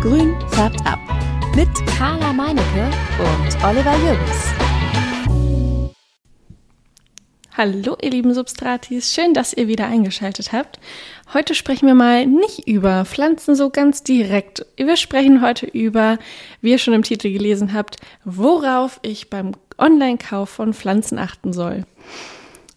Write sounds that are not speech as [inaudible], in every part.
Grün färbt ab. Mit Carla Meinecke und Oliver Jürgens. Hallo, ihr lieben Substratis. Schön, dass ihr wieder eingeschaltet habt. Heute sprechen wir mal nicht über Pflanzen so ganz direkt. Wir sprechen heute über, wie ihr schon im Titel gelesen habt, worauf ich beim Online-Kauf von Pflanzen achten soll.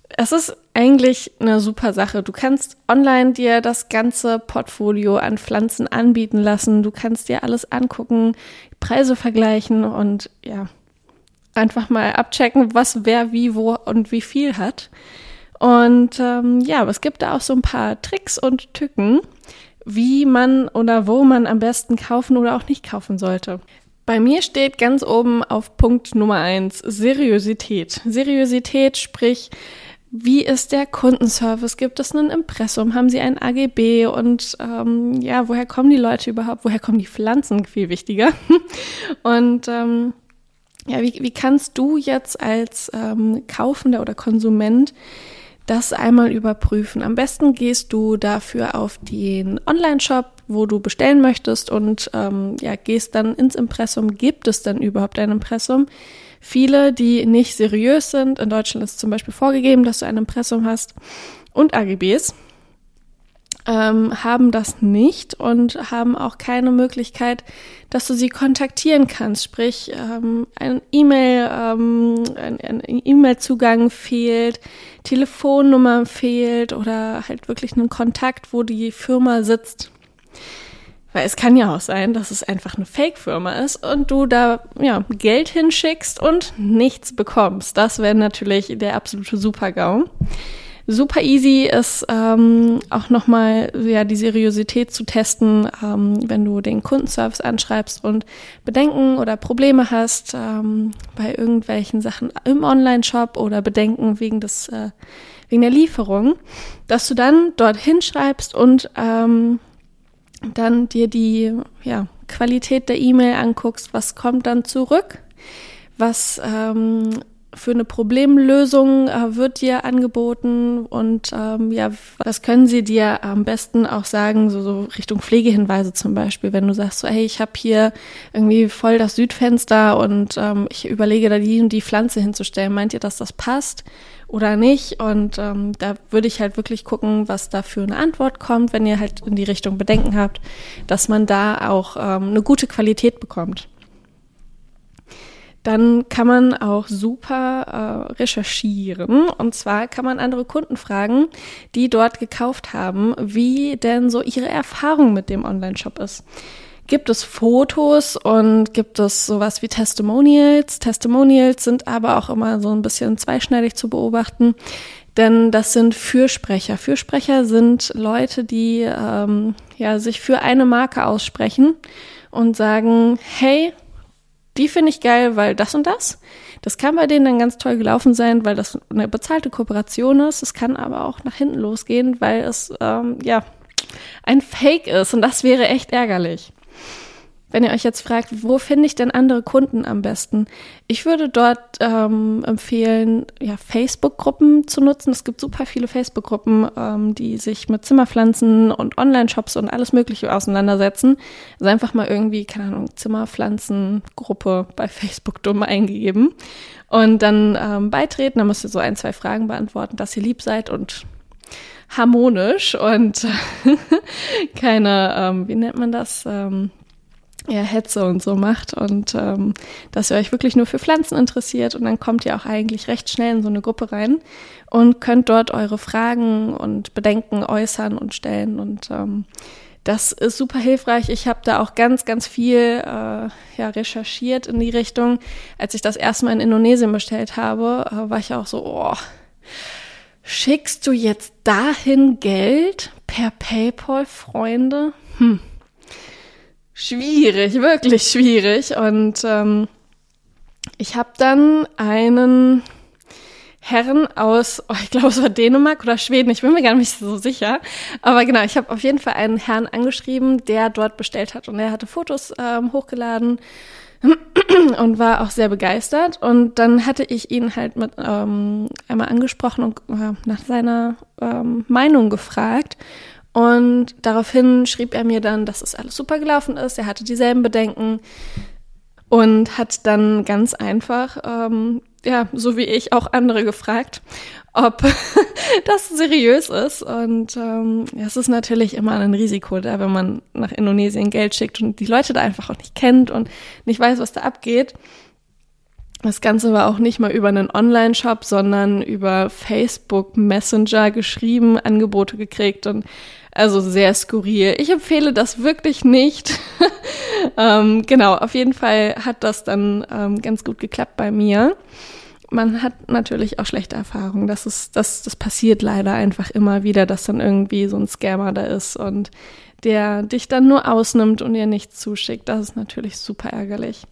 Es ist eigentlich eine super Sache. Du kannst online dir das ganze Portfolio an Pflanzen anbieten lassen. Du kannst dir alles angucken, Preise vergleichen und ja, einfach mal abchecken, was wer wie wo und wie viel hat. Und ähm, ja, es gibt da auch so ein paar Tricks und Tücken, wie man oder wo man am besten kaufen oder auch nicht kaufen sollte. Bei mir steht ganz oben auf Punkt Nummer eins Seriosität. Seriosität, sprich, wie ist der Kundenservice? Gibt es ein Impressum? Haben Sie ein AGB? Und ähm, ja, woher kommen die Leute überhaupt? Woher kommen die Pflanzen? Viel wichtiger. [laughs] Und ähm, ja, wie, wie kannst du jetzt als ähm, Kaufender oder Konsument das einmal überprüfen? Am besten gehst du dafür auf den Online-Shop, wo du bestellen möchtest und ähm, ja, gehst dann ins Impressum. Gibt es denn überhaupt ein Impressum? Viele, die nicht seriös sind, in Deutschland ist zum Beispiel vorgegeben, dass du ein Impressum hast und AGBs, ähm, haben das nicht und haben auch keine Möglichkeit, dass du sie kontaktieren kannst. Sprich, ähm, ein E-Mail, ähm, ein, ein E-Mail-Zugang fehlt, Telefonnummer fehlt oder halt wirklich einen Kontakt, wo die Firma sitzt. Weil es kann ja auch sein, dass es einfach eine Fake-Firma ist und du da ja, Geld hinschickst und nichts bekommst. Das wäre natürlich der absolute Super-GAU. Super easy ist ähm, auch nochmal ja, die Seriosität zu testen, ähm, wenn du den Kundenservice anschreibst und Bedenken oder Probleme hast ähm, bei irgendwelchen Sachen im Online-Shop oder Bedenken wegen des äh, wegen der Lieferung, dass du dann dort hinschreibst und ähm, dann dir die ja, Qualität der E-Mail anguckst, was kommt dann zurück, was ähm, für eine Problemlösung äh, wird dir angeboten? Und ähm, ja, was können sie dir am besten auch sagen, so, so Richtung Pflegehinweise zum Beispiel, wenn du sagst so, hey, ich habe hier irgendwie voll das Südfenster und ähm, ich überlege da die und die Pflanze hinzustellen, meint ihr, dass das passt? Oder nicht. Und ähm, da würde ich halt wirklich gucken, was da für eine Antwort kommt, wenn ihr halt in die Richtung Bedenken habt, dass man da auch ähm, eine gute Qualität bekommt. Dann kann man auch super äh, recherchieren. Und zwar kann man andere Kunden fragen, die dort gekauft haben, wie denn so ihre Erfahrung mit dem Online-Shop ist gibt es Fotos und gibt es sowas wie Testimonials. Testimonials sind aber auch immer so ein bisschen zweischneidig zu beobachten, denn das sind Fürsprecher. Fürsprecher sind Leute, die ähm, ja sich für eine Marke aussprechen und sagen, hey, die finde ich geil, weil das und das. Das kann bei denen dann ganz toll gelaufen sein, weil das eine bezahlte Kooperation ist. Es kann aber auch nach hinten losgehen, weil es ähm, ja ein Fake ist und das wäre echt ärgerlich. Wenn ihr euch jetzt fragt, wo finde ich denn andere Kunden am besten? Ich würde dort ähm, empfehlen, ja, Facebook-Gruppen zu nutzen. Es gibt super viele Facebook-Gruppen, ähm, die sich mit Zimmerpflanzen und Online-Shops und alles Mögliche auseinandersetzen. Also einfach mal irgendwie, keine Ahnung, Zimmerpflanzengruppe bei Facebook dumm eingegeben und dann ähm, beitreten. Da müsst ihr so ein, zwei Fragen beantworten, dass ihr lieb seid und harmonisch und [laughs] keine, ähm, wie nennt man das? Ähm, ja, Hetze und so macht und ähm, dass ihr euch wirklich nur für Pflanzen interessiert und dann kommt ihr auch eigentlich recht schnell in so eine Gruppe rein und könnt dort eure Fragen und Bedenken äußern und stellen und ähm, das ist super hilfreich. Ich habe da auch ganz, ganz viel äh, ja, recherchiert in die Richtung. Als ich das erste Mal in Indonesien bestellt habe, äh, war ich auch so, oh, schickst du jetzt dahin Geld per PayPal, Freunde? Hm schwierig, wirklich schwierig. Und ähm, ich habe dann einen Herren aus, oh, ich glaube, es war Dänemark oder Schweden, ich bin mir gar nicht so sicher. Aber genau, ich habe auf jeden Fall einen Herrn angeschrieben, der dort bestellt hat und er hatte Fotos ähm, hochgeladen [clears throat] und war auch sehr begeistert. Und dann hatte ich ihn halt mit ähm, einmal angesprochen und äh, nach seiner ähm, Meinung gefragt. Und daraufhin schrieb er mir dann, dass es alles super gelaufen ist. Er hatte dieselben Bedenken und hat dann ganz einfach, ähm, ja, so wie ich, auch andere gefragt, ob [laughs] das seriös ist. Und ähm, es ist natürlich immer ein Risiko da, wenn man nach Indonesien Geld schickt und die Leute da einfach auch nicht kennt und nicht weiß, was da abgeht. Das Ganze war auch nicht mal über einen Online-Shop, sondern über Facebook Messenger geschrieben, Angebote gekriegt und also sehr skurril. Ich empfehle das wirklich nicht. [laughs] ähm, genau, auf jeden Fall hat das dann ähm, ganz gut geklappt bei mir. Man hat natürlich auch schlechte Erfahrungen. Das ist, das, das passiert leider einfach immer wieder, dass dann irgendwie so ein Scammer da ist und der dich dann nur ausnimmt und dir nichts zuschickt. Das ist natürlich super ärgerlich.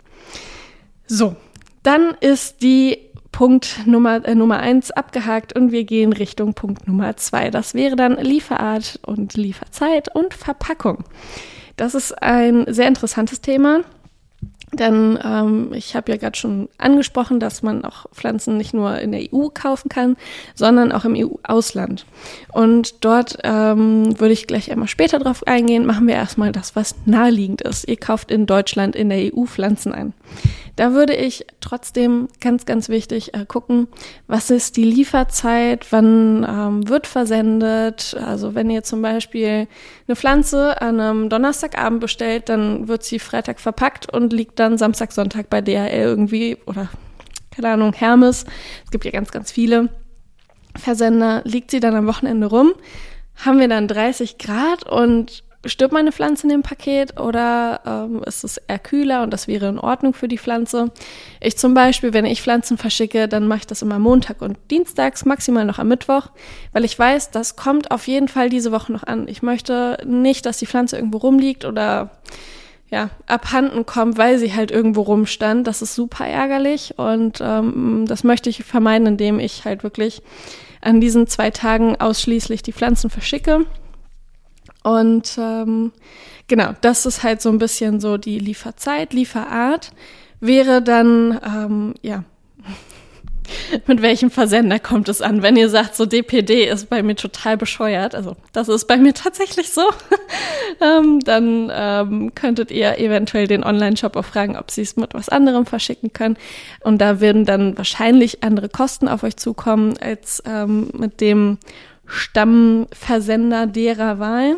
So, dann ist die Punkt Nummer, äh, Nummer eins abgehakt und wir gehen Richtung Punkt Nummer zwei. Das wäre dann Lieferart und Lieferzeit und Verpackung. Das ist ein sehr interessantes Thema. Denn ähm, ich habe ja gerade schon angesprochen, dass man auch Pflanzen nicht nur in der EU kaufen kann, sondern auch im EU-Ausland. Und dort ähm, würde ich gleich einmal später drauf eingehen. Machen wir erstmal das, was naheliegend ist. Ihr kauft in Deutschland in der EU Pflanzen ein. Da würde ich trotzdem ganz, ganz wichtig äh, gucken, was ist die Lieferzeit, wann ähm, wird versendet. Also wenn ihr zum Beispiel eine Pflanze an einem Donnerstagabend bestellt, dann wird sie Freitag verpackt und liegt dann Samstag, Sonntag bei DHL irgendwie oder keine Ahnung, Hermes. Es gibt ja ganz, ganz viele Versender. Liegt sie dann am Wochenende rum, haben wir dann 30 Grad und stirbt meine Pflanze in dem Paket oder ähm, ist es eher kühler und das wäre in Ordnung für die Pflanze? Ich zum Beispiel, wenn ich Pflanzen verschicke, dann mache ich das immer Montag und Dienstags, maximal noch am Mittwoch, weil ich weiß, das kommt auf jeden Fall diese Woche noch an. Ich möchte nicht, dass die Pflanze irgendwo rumliegt oder ja, abhanden kommt, weil sie halt irgendwo rumstand. Das ist super ärgerlich und ähm, das möchte ich vermeiden, indem ich halt wirklich an diesen zwei Tagen ausschließlich die Pflanzen verschicke und ähm, genau, das ist halt so ein bisschen so die Lieferzeit, Lieferart wäre dann, ähm, ja, [laughs] mit welchem Versender kommt es an? Wenn ihr sagt, so DPD ist bei mir total bescheuert, also das ist bei mir tatsächlich so, [laughs] ähm, dann ähm, könntet ihr eventuell den Online-Shop auch fragen, ob sie es mit was anderem verschicken können. Und da würden dann wahrscheinlich andere Kosten auf euch zukommen als ähm, mit dem Stammversender derer Wahl.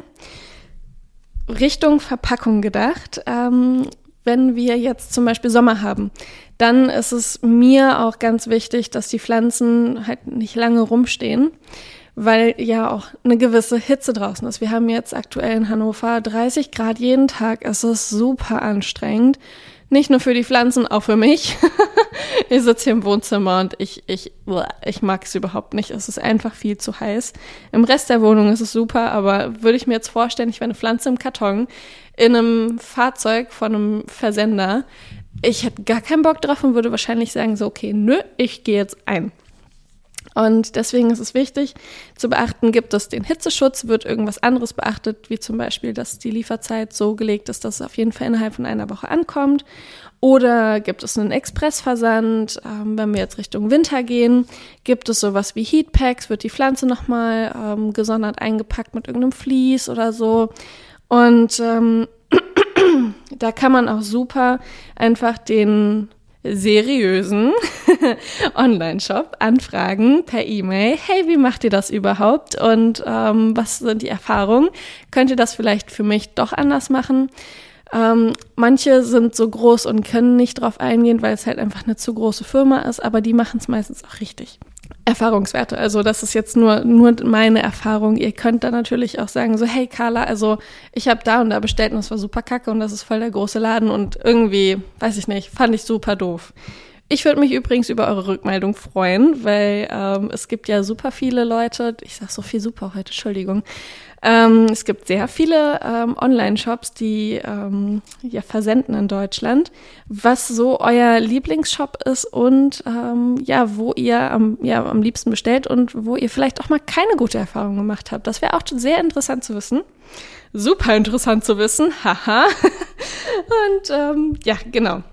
Richtung Verpackung gedacht. Ähm, wenn wir jetzt zum Beispiel Sommer haben, dann ist es mir auch ganz wichtig, dass die Pflanzen halt nicht lange rumstehen, weil ja auch eine gewisse Hitze draußen ist. Wir haben jetzt aktuell in Hannover 30 Grad jeden Tag. Es ist super anstrengend. Nicht nur für die Pflanzen, auch für mich. [laughs] [laughs] ich sitze hier im Wohnzimmer und ich, ich, ich mag es überhaupt nicht. Es ist einfach viel zu heiß. Im Rest der Wohnung ist es super, aber würde ich mir jetzt vorstellen, ich wäre eine Pflanze im Karton in einem Fahrzeug von einem Versender. Ich hätte gar keinen Bock drauf und würde wahrscheinlich sagen, so, okay, nö, ich gehe jetzt ein. Und deswegen ist es wichtig zu beachten, gibt es den Hitzeschutz, wird irgendwas anderes beachtet, wie zum Beispiel, dass die Lieferzeit so gelegt ist, dass es auf jeden Fall innerhalb von einer Woche ankommt. Oder gibt es einen Expressversand? Ähm, wenn wir jetzt Richtung Winter gehen, gibt es sowas wie Heatpacks, wird die Pflanze nochmal ähm, gesondert eingepackt mit irgendeinem Vlies oder so. Und ähm, [clears throat] da kann man auch super einfach den seriösen [laughs] Online-Shop anfragen per E-Mail. Hey, wie macht ihr das überhaupt? Und ähm, was sind die Erfahrungen? Könnt ihr das vielleicht für mich doch anders machen? Ähm, manche sind so groß und können nicht drauf eingehen, weil es halt einfach eine zu große Firma ist, aber die machen es meistens auch richtig. Erfahrungswerte. Also das ist jetzt nur, nur meine Erfahrung. Ihr könnt da natürlich auch sagen, so, hey Carla, also ich habe da und da bestellt und das war super kacke und das ist voll der große Laden und irgendwie, weiß ich nicht, fand ich super doof. Ich würde mich übrigens über eure Rückmeldung freuen, weil ähm, es gibt ja super viele Leute, ich sag so viel super heute, Entschuldigung, ähm, es gibt sehr viele ähm, Online-Shops, die ähm, ja versenden in Deutschland, was so euer Lieblingsshop ist und ähm, ja, wo ihr am, ja, am liebsten bestellt und wo ihr vielleicht auch mal keine gute Erfahrung gemacht habt. Das wäre auch sehr interessant zu wissen. Super interessant zu wissen, [laughs] haha. und ähm, ja, genau.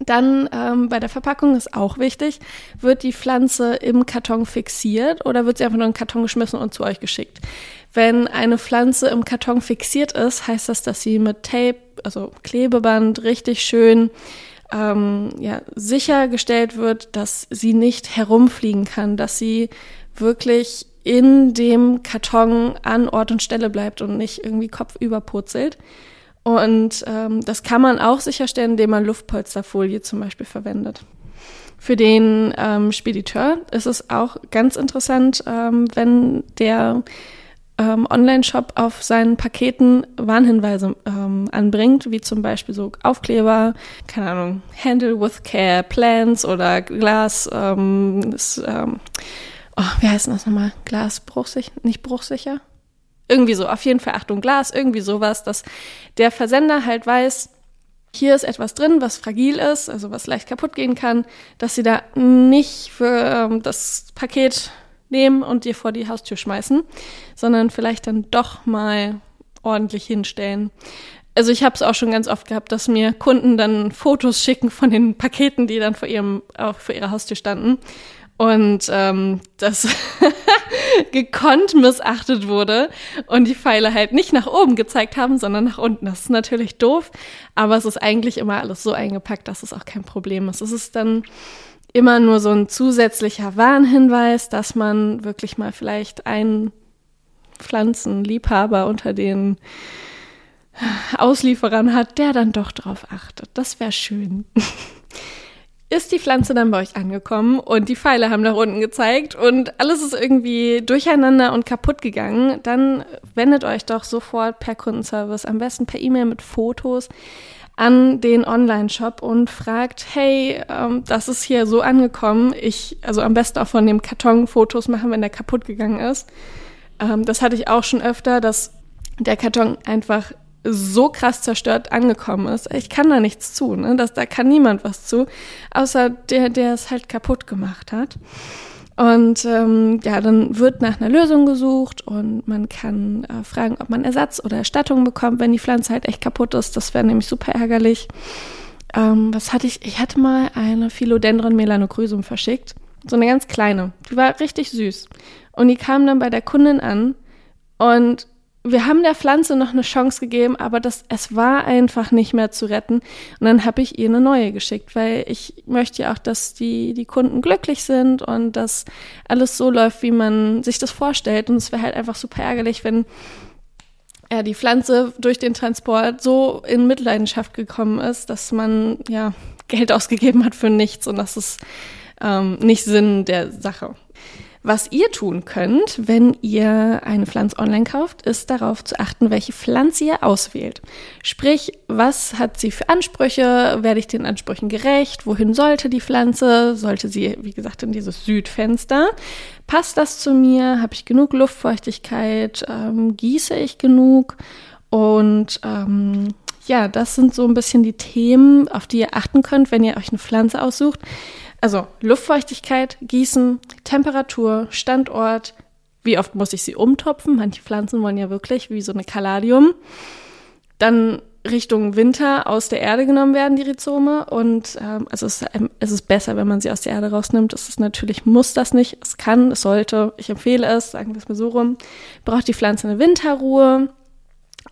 Dann ähm, bei der Verpackung ist auch wichtig, wird die Pflanze im Karton fixiert oder wird sie einfach nur in den Karton geschmissen und zu euch geschickt? Wenn eine Pflanze im Karton fixiert ist, heißt das, dass sie mit Tape, also Klebeband, richtig schön ähm, ja, sichergestellt wird, dass sie nicht herumfliegen kann, dass sie wirklich in dem Karton an Ort und Stelle bleibt und nicht irgendwie kopfüber purzelt. Und ähm, das kann man auch sicherstellen, indem man Luftpolsterfolie zum Beispiel verwendet. Für den ähm, Spediteur ist es auch ganz interessant, ähm, wenn der ähm, Online-Shop auf seinen Paketen Warnhinweise ähm, anbringt, wie zum Beispiel so Aufkleber, keine Ahnung, Handle with Care, Plants oder Glas, ähm, ist, ähm, oh, wie heißt das nochmal? Glas bruchsicher, nicht bruchsicher? Irgendwie so, auf jeden Fall Achtung Glas, irgendwie sowas, dass der Versender halt weiß, hier ist etwas drin, was fragil ist, also was leicht kaputt gehen kann, dass sie da nicht für ähm, das Paket nehmen und dir vor die Haustür schmeißen, sondern vielleicht dann doch mal ordentlich hinstellen. Also ich habe es auch schon ganz oft gehabt, dass mir Kunden dann Fotos schicken von den Paketen, die dann vor ihrem auch vor ihrer Haustür standen und ähm, das [laughs] gekonnt missachtet wurde und die Pfeile halt nicht nach oben gezeigt haben, sondern nach unten. Das ist natürlich doof, aber es ist eigentlich immer alles so eingepackt, dass es auch kein Problem ist. Es ist dann immer nur so ein zusätzlicher Warnhinweis, dass man wirklich mal vielleicht einen Pflanzenliebhaber unter den Auslieferern hat, der dann doch drauf achtet. Das wäre schön. [laughs] Ist die Pflanze dann bei euch angekommen und die Pfeile haben nach unten gezeigt und alles ist irgendwie durcheinander und kaputt gegangen, dann wendet euch doch sofort per Kundenservice, am besten per E-Mail mit Fotos an den Online-Shop und fragt, hey, ähm, das ist hier so angekommen. Ich, also am besten auch von dem Karton Fotos machen, wenn der kaputt gegangen ist. Ähm, das hatte ich auch schon öfter, dass der Karton einfach so krass zerstört angekommen ist. Ich kann da nichts zu, ne? Das, da kann niemand was zu, außer der, der es halt kaputt gemacht hat. Und ähm, ja, dann wird nach einer Lösung gesucht und man kann äh, fragen, ob man Ersatz oder Erstattung bekommt, wenn die Pflanze halt echt kaputt ist. Das wäre nämlich super ärgerlich. Ähm, was hatte ich? Ich hatte mal eine Philodendron melanochrysum verschickt. So eine ganz kleine. Die war richtig süß. Und die kam dann bei der Kundin an und wir haben der Pflanze noch eine Chance gegeben, aber das, es war einfach nicht mehr zu retten. Und dann habe ich ihr eine neue geschickt, weil ich möchte ja auch, dass die, die Kunden glücklich sind und dass alles so läuft, wie man sich das vorstellt. Und es wäre halt einfach super ärgerlich, wenn ja, die Pflanze durch den Transport so in Mitleidenschaft gekommen ist, dass man ja Geld ausgegeben hat für nichts und das ist ähm, nicht Sinn der Sache. Was ihr tun könnt, wenn ihr eine Pflanze online kauft, ist darauf zu achten, welche Pflanze ihr auswählt. Sprich, was hat sie für Ansprüche? Werde ich den Ansprüchen gerecht? Wohin sollte die Pflanze? Sollte sie, wie gesagt, in dieses Südfenster? Passt das zu mir? Habe ich genug Luftfeuchtigkeit? Ähm, gieße ich genug? Und ähm, ja, das sind so ein bisschen die Themen, auf die ihr achten könnt, wenn ihr euch eine Pflanze aussucht. Also Luftfeuchtigkeit, Gießen, Temperatur, Standort, wie oft muss ich sie umtopfen? Manche Pflanzen wollen ja wirklich wie so eine Kaladium. Dann Richtung Winter aus der Erde genommen werden, die Rhizome. Und ähm, also es, es, ist besser, wenn man sie aus der Erde rausnimmt. Es ist natürlich, muss das nicht. Es kann, es sollte. Ich empfehle es, sagen wir es mal so rum. Braucht die Pflanze eine Winterruhe?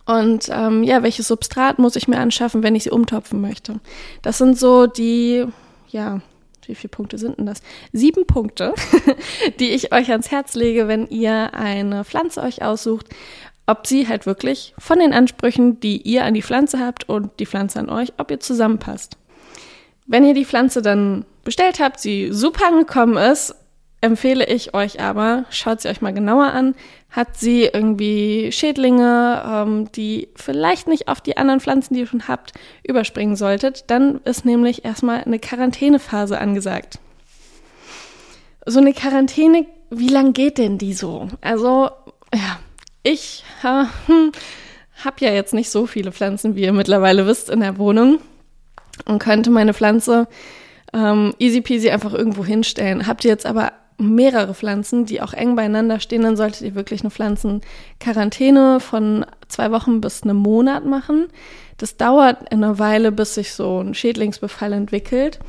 Und ähm, ja, welches Substrat muss ich mir anschaffen, wenn ich sie umtopfen möchte? Das sind so die, ja, wie viele Punkte sind denn das? Sieben Punkte, [laughs] die ich euch ans Herz lege, wenn ihr eine Pflanze euch aussucht, ob sie halt wirklich von den Ansprüchen, die ihr an die Pflanze habt und die Pflanze an euch, ob ihr zusammenpasst. Wenn ihr die Pflanze dann bestellt habt, sie super angekommen ist, empfehle ich euch aber, schaut sie euch mal genauer an. Hat sie irgendwie Schädlinge, ähm, die vielleicht nicht auf die anderen Pflanzen, die ihr schon habt, überspringen solltet, dann ist nämlich erstmal eine Quarantänephase angesagt. So eine Quarantäne, wie lang geht denn die so? Also, ja, ich äh, hm, habe ja jetzt nicht so viele Pflanzen, wie ihr mittlerweile wisst, in der Wohnung und könnte meine Pflanze ähm, easy peasy einfach irgendwo hinstellen. Habt ihr jetzt aber mehrere Pflanzen, die auch eng beieinander stehen, dann solltet ihr wirklich eine Pflanzenquarantäne von zwei Wochen bis einem Monat machen. Das dauert eine Weile, bis sich so ein Schädlingsbefall entwickelt.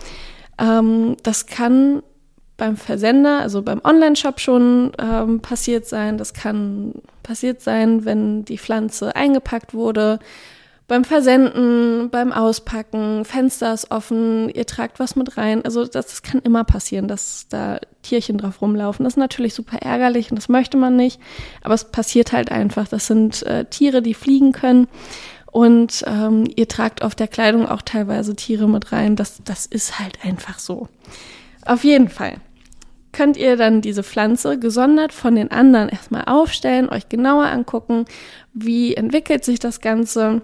Ähm, das kann beim Versender, also beim Online-Shop schon ähm, passiert sein. Das kann passiert sein, wenn die Pflanze eingepackt wurde. Beim Versenden, beim Auspacken, Fenster ist offen, ihr tragt was mit rein. Also das, das kann immer passieren, dass da Tierchen drauf rumlaufen. Das ist natürlich super ärgerlich und das möchte man nicht. Aber es passiert halt einfach. Das sind äh, Tiere, die fliegen können. Und ähm, ihr tragt auf der Kleidung auch teilweise Tiere mit rein. Das, das ist halt einfach so. Auf jeden Fall könnt ihr dann diese Pflanze gesondert von den anderen erstmal aufstellen, euch genauer angucken, wie entwickelt sich das Ganze.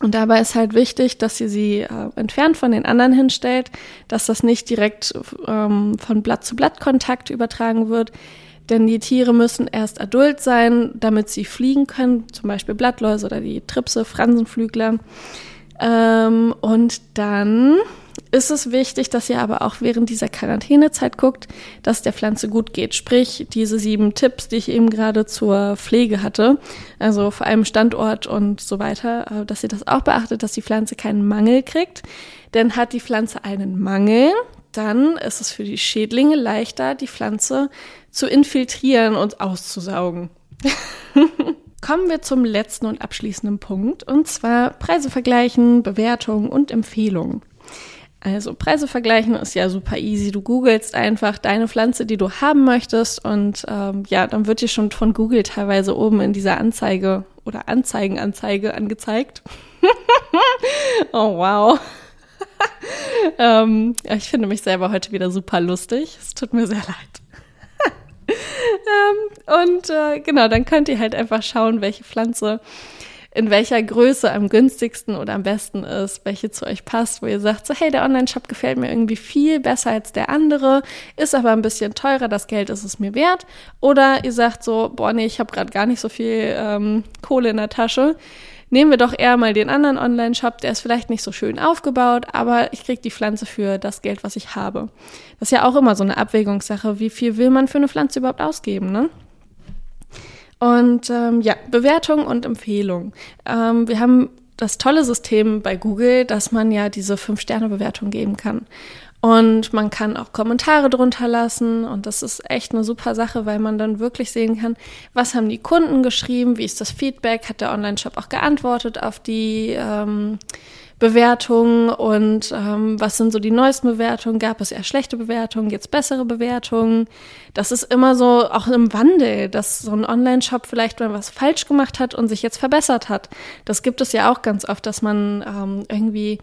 Und dabei ist halt wichtig, dass ihr sie äh, entfernt von den anderen hinstellt, dass das nicht direkt ähm, von Blatt zu Blatt Kontakt übertragen wird. Denn die Tiere müssen erst adult sein, damit sie fliegen können, zum Beispiel Blattläuse oder die Tripse, Fransenflügler. Ähm, und dann ist es wichtig, dass ihr aber auch während dieser Quarantänezeit guckt, dass der Pflanze gut geht. Sprich, diese sieben Tipps, die ich eben gerade zur Pflege hatte, also vor allem Standort und so weiter, äh, dass ihr das auch beachtet, dass die Pflanze keinen Mangel kriegt. Denn hat die Pflanze einen Mangel, dann ist es für die Schädlinge leichter, die Pflanze zu infiltrieren und auszusaugen. [laughs] Kommen wir zum letzten und abschließenden Punkt, und zwar Preise vergleichen, Bewertungen und Empfehlungen. Also Preise vergleichen ist ja super easy. Du googelst einfach deine Pflanze, die du haben möchtest und ähm, ja, dann wird dir schon von Google teilweise oben in dieser Anzeige oder Anzeigenanzeige angezeigt. [laughs] oh wow. [laughs] ähm, ich finde mich selber heute wieder super lustig. Es tut mir sehr leid. [laughs] ähm, und äh, genau, dann könnt ihr halt einfach schauen, welche Pflanze in welcher Größe am günstigsten oder am besten ist, welche zu euch passt, wo ihr sagt, so hey, der Online-Shop gefällt mir irgendwie viel besser als der andere, ist aber ein bisschen teurer, das Geld ist es mir wert. Oder ihr sagt so, boah, nee, ich habe gerade gar nicht so viel ähm, Kohle in der Tasche. Nehmen wir doch eher mal den anderen Online-Shop, der ist vielleicht nicht so schön aufgebaut, aber ich kriege die Pflanze für das Geld, was ich habe. Das ist ja auch immer so eine Abwägungssache, wie viel will man für eine Pflanze überhaupt ausgeben, ne? Und ähm, ja, Bewertung und Empfehlung. Ähm, wir haben das tolle System bei Google, dass man ja diese Fünf-Sterne-Bewertung geben kann. Und man kann auch Kommentare drunter lassen und das ist echt eine super Sache, weil man dann wirklich sehen kann, was haben die Kunden geschrieben, wie ist das Feedback, hat der Online-Shop auch geantwortet auf die ähm, Bewertungen und ähm, was sind so die neuesten Bewertungen? Gab es eher schlechte Bewertungen, jetzt bessere Bewertungen? Das ist immer so auch im Wandel, dass so ein Online-Shop vielleicht mal was falsch gemacht hat und sich jetzt verbessert hat. Das gibt es ja auch ganz oft, dass man ähm, irgendwie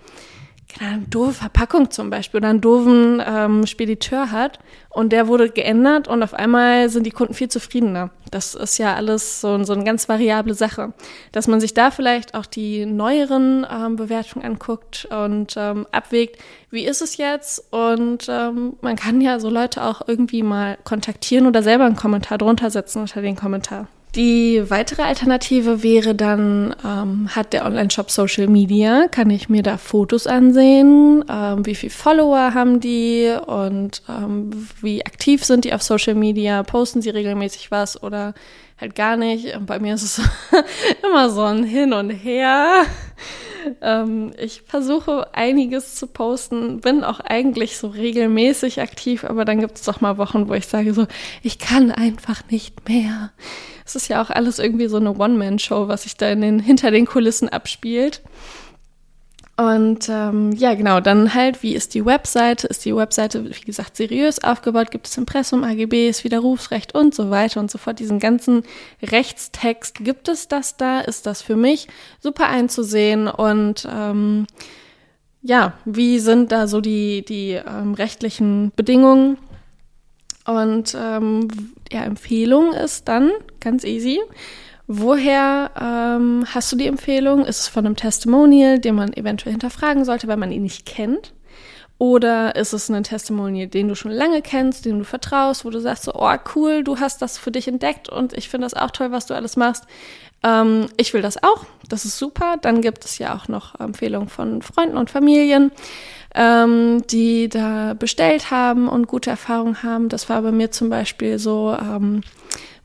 keine Ahnung, doofe Verpackung zum Beispiel oder einen doofen ähm, Spediteur hat und der wurde geändert und auf einmal sind die Kunden viel zufriedener. Das ist ja alles so, so eine ganz variable Sache. Dass man sich da vielleicht auch die neueren ähm, Bewertungen anguckt und ähm, abwägt, wie ist es jetzt? Und ähm, man kann ja so Leute auch irgendwie mal kontaktieren oder selber einen Kommentar drunter setzen unter den Kommentar. Die weitere Alternative wäre dann, ähm, hat der Online-Shop Social Media, kann ich mir da Fotos ansehen, ähm, wie viele Follower haben die? Und ähm, wie aktiv sind die auf Social Media, posten sie regelmäßig was oder halt gar nicht. Und bei mir ist es [laughs] immer so ein Hin und Her. Ähm, ich versuche einiges zu posten, bin auch eigentlich so regelmäßig aktiv, aber dann gibt es doch mal Wochen, wo ich sage so, ich kann einfach nicht mehr. Es ist ja auch alles irgendwie so eine One-Man-Show, was sich da in den, hinter den Kulissen abspielt. Und ähm, ja, genau, dann halt, wie ist die Webseite? Ist die Webseite, wie gesagt, seriös aufgebaut? Gibt es Impressum, AGBs, Widerrufsrecht und so weiter und so fort? Diesen ganzen Rechtstext, gibt es das da? Ist das für mich super einzusehen? Und ähm, ja, wie sind da so die, die ähm, rechtlichen Bedingungen? Und ähm, ja, Empfehlung ist dann ganz easy. Woher ähm, hast du die Empfehlung? Ist es von einem Testimonial, den man eventuell hinterfragen sollte, weil man ihn nicht kennt? Oder ist es ein Testimonial, den du schon lange kennst, dem du vertraust, wo du sagst so, oh cool, du hast das für dich entdeckt und ich finde das auch toll, was du alles machst. Ähm, ich will das auch, das ist super. Dann gibt es ja auch noch Empfehlungen von Freunden und Familien, ähm, die da bestellt haben und gute Erfahrungen haben. Das war bei mir zum Beispiel so ähm,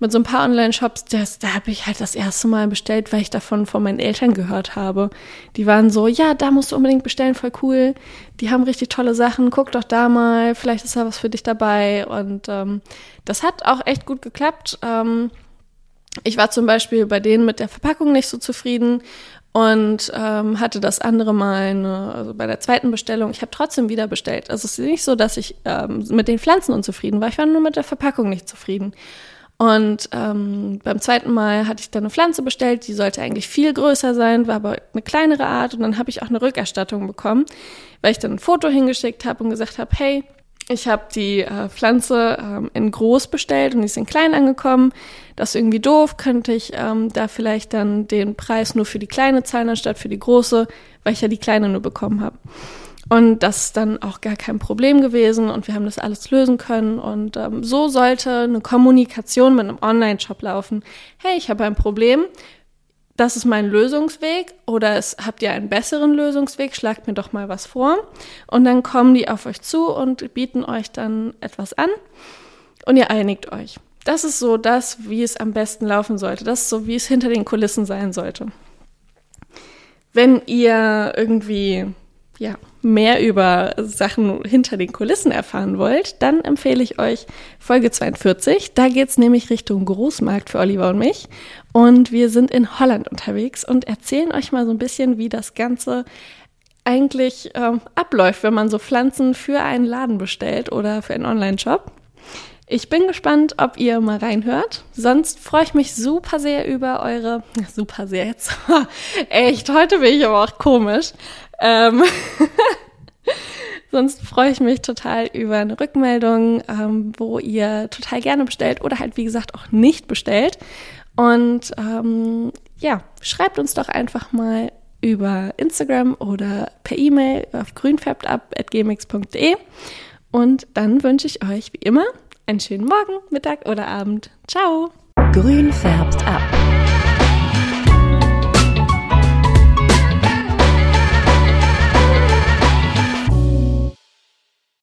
mit so ein paar Online-Shops, da habe ich halt das erste Mal bestellt, weil ich davon von meinen Eltern gehört habe. Die waren so, ja, da musst du unbedingt bestellen, voll cool. Die haben richtig tolle Sachen, guck doch da mal, vielleicht ist da was für dich dabei. Und ähm, das hat auch echt gut geklappt. Ähm, ich war zum Beispiel bei denen mit der Verpackung nicht so zufrieden und ähm, hatte das andere Mal eine, also bei der zweiten Bestellung, ich habe trotzdem wieder bestellt. Also es ist nicht so, dass ich ähm, mit den Pflanzen unzufrieden war, ich war nur mit der Verpackung nicht zufrieden. Und ähm, beim zweiten Mal hatte ich dann eine Pflanze bestellt, die sollte eigentlich viel größer sein, war aber eine kleinere Art. Und dann habe ich auch eine Rückerstattung bekommen, weil ich dann ein Foto hingeschickt habe und gesagt habe, hey, ich habe die äh, Pflanze ähm, in groß bestellt und die ist in klein angekommen. Das ist irgendwie doof. Könnte ich ähm, da vielleicht dann den Preis nur für die kleine zahlen anstatt für die große, weil ich ja die kleine nur bekommen habe. Und das ist dann auch gar kein Problem gewesen und wir haben das alles lösen können. Und ähm, so sollte eine Kommunikation mit einem Online-Shop laufen. Hey, ich habe ein Problem. Das ist mein Lösungsweg oder es, habt ihr einen besseren Lösungsweg? Schlagt mir doch mal was vor. Und dann kommen die auf euch zu und bieten euch dann etwas an und ihr einigt euch. Das ist so das, wie es am besten laufen sollte. Das ist so, wie es hinter den Kulissen sein sollte. Wenn ihr irgendwie ja, mehr über Sachen hinter den Kulissen erfahren wollt, dann empfehle ich euch Folge 42. Da geht's nämlich Richtung Großmarkt für Oliver und mich. Und wir sind in Holland unterwegs und erzählen euch mal so ein bisschen, wie das Ganze eigentlich ähm, abläuft, wenn man so Pflanzen für einen Laden bestellt oder für einen Online-Shop. Ich bin gespannt, ob ihr mal reinhört. Sonst freue ich mich super sehr über eure, [laughs] super sehr jetzt, [laughs] echt, heute bin ich aber auch komisch. Ähm [laughs] Sonst freue ich mich total über eine Rückmeldung, ähm, wo ihr total gerne bestellt oder halt, wie gesagt, auch nicht bestellt. Und ähm, ja, schreibt uns doch einfach mal über Instagram oder per E-Mail auf grünfärbtab.gmx.de. Und dann wünsche ich euch wie immer einen schönen Morgen, Mittag oder Abend. Ciao! Grün färbt ab.